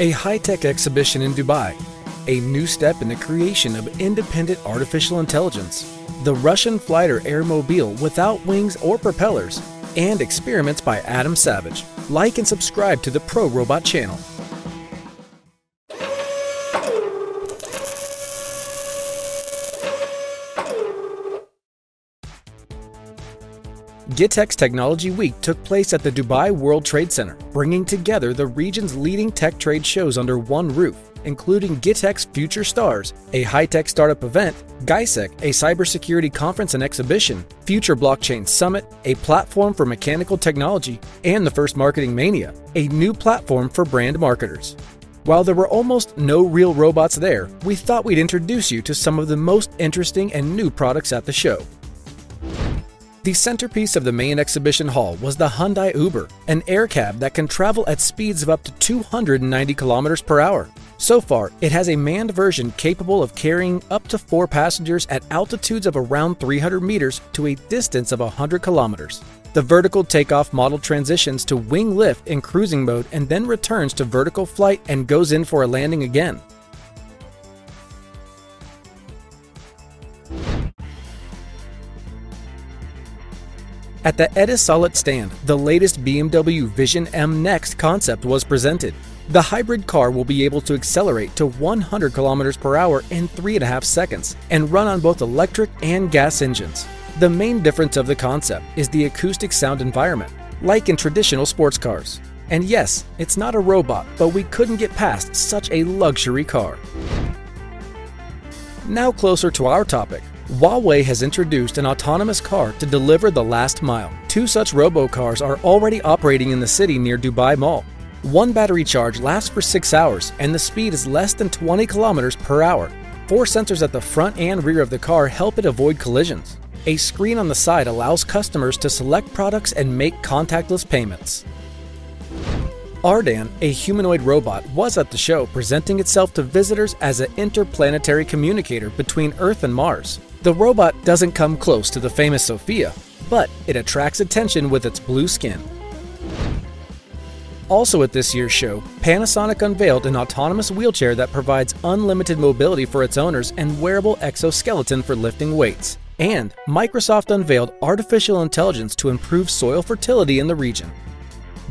a high tech exhibition in Dubai, a new step in the creation of independent artificial intelligence, the Russian fighter Airmobile without wings or propellers, and experiments by Adam Savage. Like and subscribe to the Pro Robot channel. GITEX Technology Week took place at the Dubai World Trade Center, bringing together the region's leading tech trade shows under one roof, including GITEX Future Stars, a high-tech startup event, GISEC, a cybersecurity conference and exhibition, Future Blockchain Summit, a platform for mechanical technology, and the first Marketing Mania, a new platform for brand marketers. While there were almost no real robots there, we thought we'd introduce you to some of the most interesting and new products at the show. The centerpiece of the main exhibition hall was the Hyundai Uber, an air cab that can travel at speeds of up to 290 kilometers per hour. So far, it has a manned version capable of carrying up to four passengers at altitudes of around 300 meters to a distance of 100 kilometers. The vertical takeoff model transitions to wing lift in cruising mode and then returns to vertical flight and goes in for a landing again. At the Etisalat stand, the latest BMW Vision M Next concept was presented. The hybrid car will be able to accelerate to 100 km per hour in 3.5 seconds and run on both electric and gas engines. The main difference of the concept is the acoustic sound environment, like in traditional sports cars. And yes, it's not a robot, but we couldn't get past such a luxury car. Now closer to our topic, Huawei has introduced an autonomous car to deliver the last mile. Two such robocars are already operating in the city near Dubai Mall. One battery charge lasts for 6 hours and the speed is less than 20 kilometers per hour. Four sensors at the front and rear of the car help it avoid collisions. A screen on the side allows customers to select products and make contactless payments. Ardan, a humanoid robot, was at the show presenting itself to visitors as an interplanetary communicator between Earth and Mars. The robot doesn't come close to the famous Sophia, but it attracts attention with its blue skin. Also at this year's show, Panasonic unveiled an autonomous wheelchair that provides unlimited mobility for its owners and wearable exoskeleton for lifting weights. And Microsoft unveiled artificial intelligence to improve soil fertility in the region.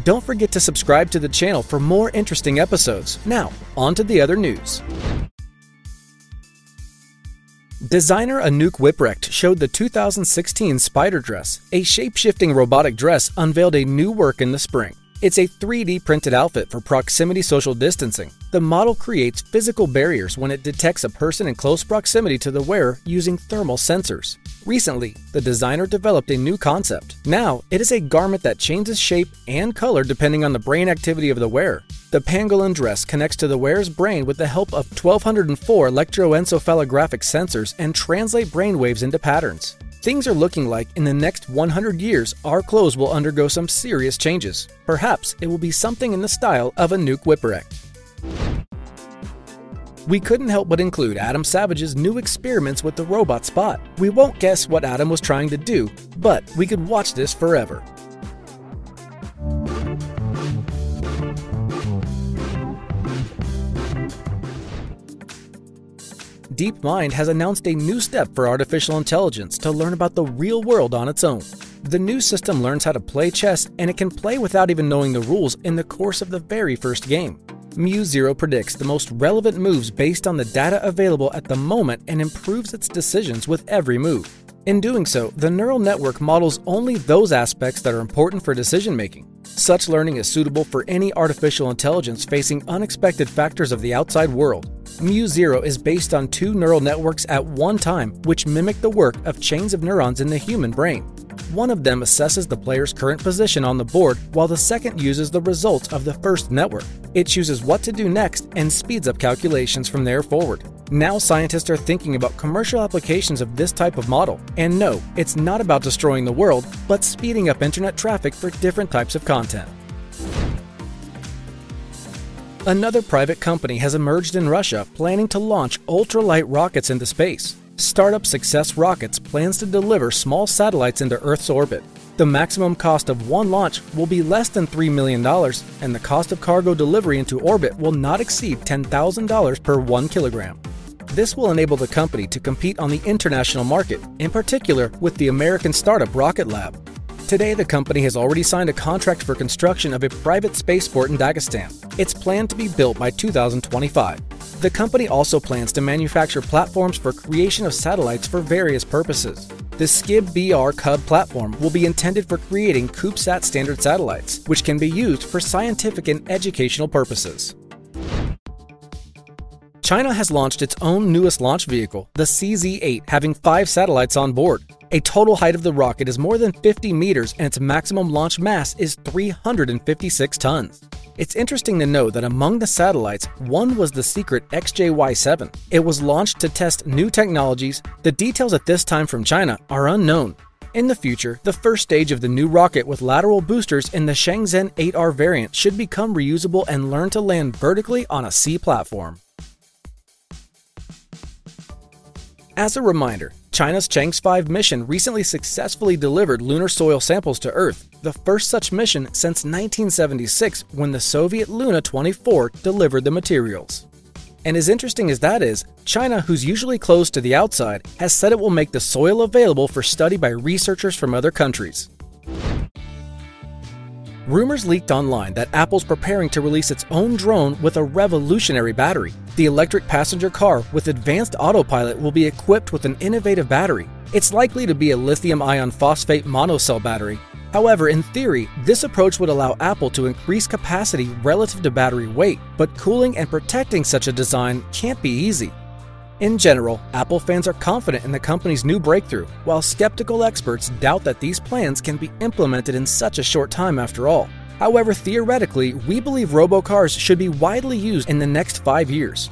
Don't forget to subscribe to the channel for more interesting episodes. Now, on to the other news. Designer Anouk Wipprecht showed the 2016 Spider Dress, a shape shifting robotic dress unveiled a new work in the spring. It's a 3D printed outfit for proximity social distancing. The model creates physical barriers when it detects a person in close proximity to the wearer using thermal sensors. Recently, the designer developed a new concept. Now, it is a garment that changes shape and color depending on the brain activity of the wearer. The pangolin dress connects to the wearer's brain with the help of 1204 electroencephalographic sensors and translate brain waves into patterns. Things are looking like in the next 100 years, our clothes will undergo some serious changes. Perhaps it will be something in the style of Anouk Wipprecht. We couldn't help but include Adam Savage's new experiments with the robot spot. We won't guess what Adam was trying to do, but we could watch this forever. DeepMind has announced a new step for artificial intelligence to learn about the real world on its own. The new system learns how to play chess and it can play without even knowing the rules in the course of the very first game. MuZero predicts the most relevant moves based on the data available at the moment and improves its decisions with every move. In doing so, the neural network models only those aspects that are important for decision making. Such learning is suitable for any artificial intelligence facing unexpected factors of the outside world. MuZero is based on two neural networks at one time, which mimic the work of chains of neurons in the human brain. One of them assesses the player's current position on the board, while the second uses the results of the first network. It chooses what to do next and speeds up calculations from there forward. Now, scientists are thinking about commercial applications of this type of model. And no, it's not about destroying the world, but speeding up internet traffic for different types of content. Another private company has emerged in Russia planning to launch ultralight rockets into space. Startup Success Rockets plans to deliver small satellites into Earth's orbit. The maximum cost of one launch will be less than $3 million, and the cost of cargo delivery into orbit will not exceed $10,000 per 1 kilogram. This will enable the company to compete on the international market, in particular with the American startup Rocket Lab. Today, the company has already signed a contract for construction of a private spaceport in Dagestan. It's planned to be built by 2025. The company also plans to manufacture platforms for creation of satellites for various purposes. The SCIB BR Cub platform will be intended for creating CubeSat standard satellites, which can be used for scientific and educational purposes. China has launched its own newest launch vehicle, the CZ 8, having five satellites on board. A total height of the rocket is more than 50 meters and its maximum launch mass is 356 tons. It's interesting to know that among the satellites, one was the secret XJY 7. It was launched to test new technologies. The details at this time from China are unknown. In the future, the first stage of the new rocket with lateral boosters in the Changzheng 8R variant should become reusable and learn to land vertically on a sea platform. As a reminder, China's Chang'e 5 mission recently successfully delivered lunar soil samples to Earth, the first such mission since 1976 when the Soviet Luna 24 delivered the materials. And as interesting as that is, China, who's usually closed to the outside, has said it will make the soil available for study by researchers from other countries. Rumors leaked online that Apple's preparing to release its own drone with a revolutionary battery. The electric passenger car with advanced autopilot will be equipped with an innovative battery. It's likely to be a lithium iron phosphate monocell battery. However, in theory, this approach would allow Apple to increase capacity relative to battery weight, but cooling and protecting such a design can't be easy. In general, Apple fans are confident in the company's new breakthrough, while skeptical experts doubt that these plans can be implemented in such a short time after all. However, theoretically, we believe robocars should be widely used in the next five years.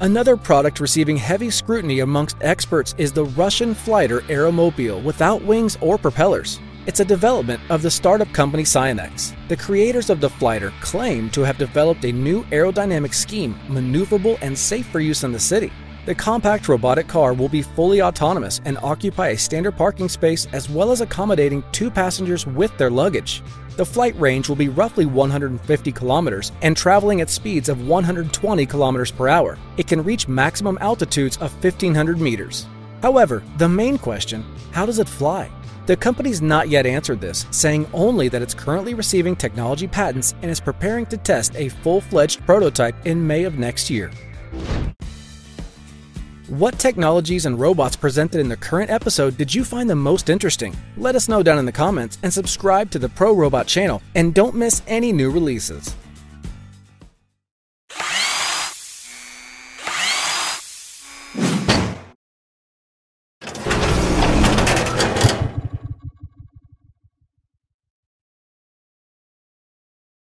Another product receiving heavy scrutiny amongst experts is the Russian Flighter Aeromobile without wings or propellers. It's a development of the startup company Sionex. The creators of the Flighter claim to have developed a new aerodynamic scheme, maneuverable and safe for use in the city. The compact robotic car will be fully autonomous and occupy a standard parking space as well as accommodating two passengers with their luggage. The flight range will be roughly 150 kilometers and traveling at speeds of 120 kilometers per hour. It can reach maximum altitudes of 1500 meters. However, the main question how does it fly? The company's not yet answered this, saying only that it's currently receiving technology patents and is preparing to test a full fledged prototype in May of next year. What technologies and robots presented in the current episode did you find the most interesting? Let us know down in the comments and subscribe to the Pro Robot channel and don't miss any new releases.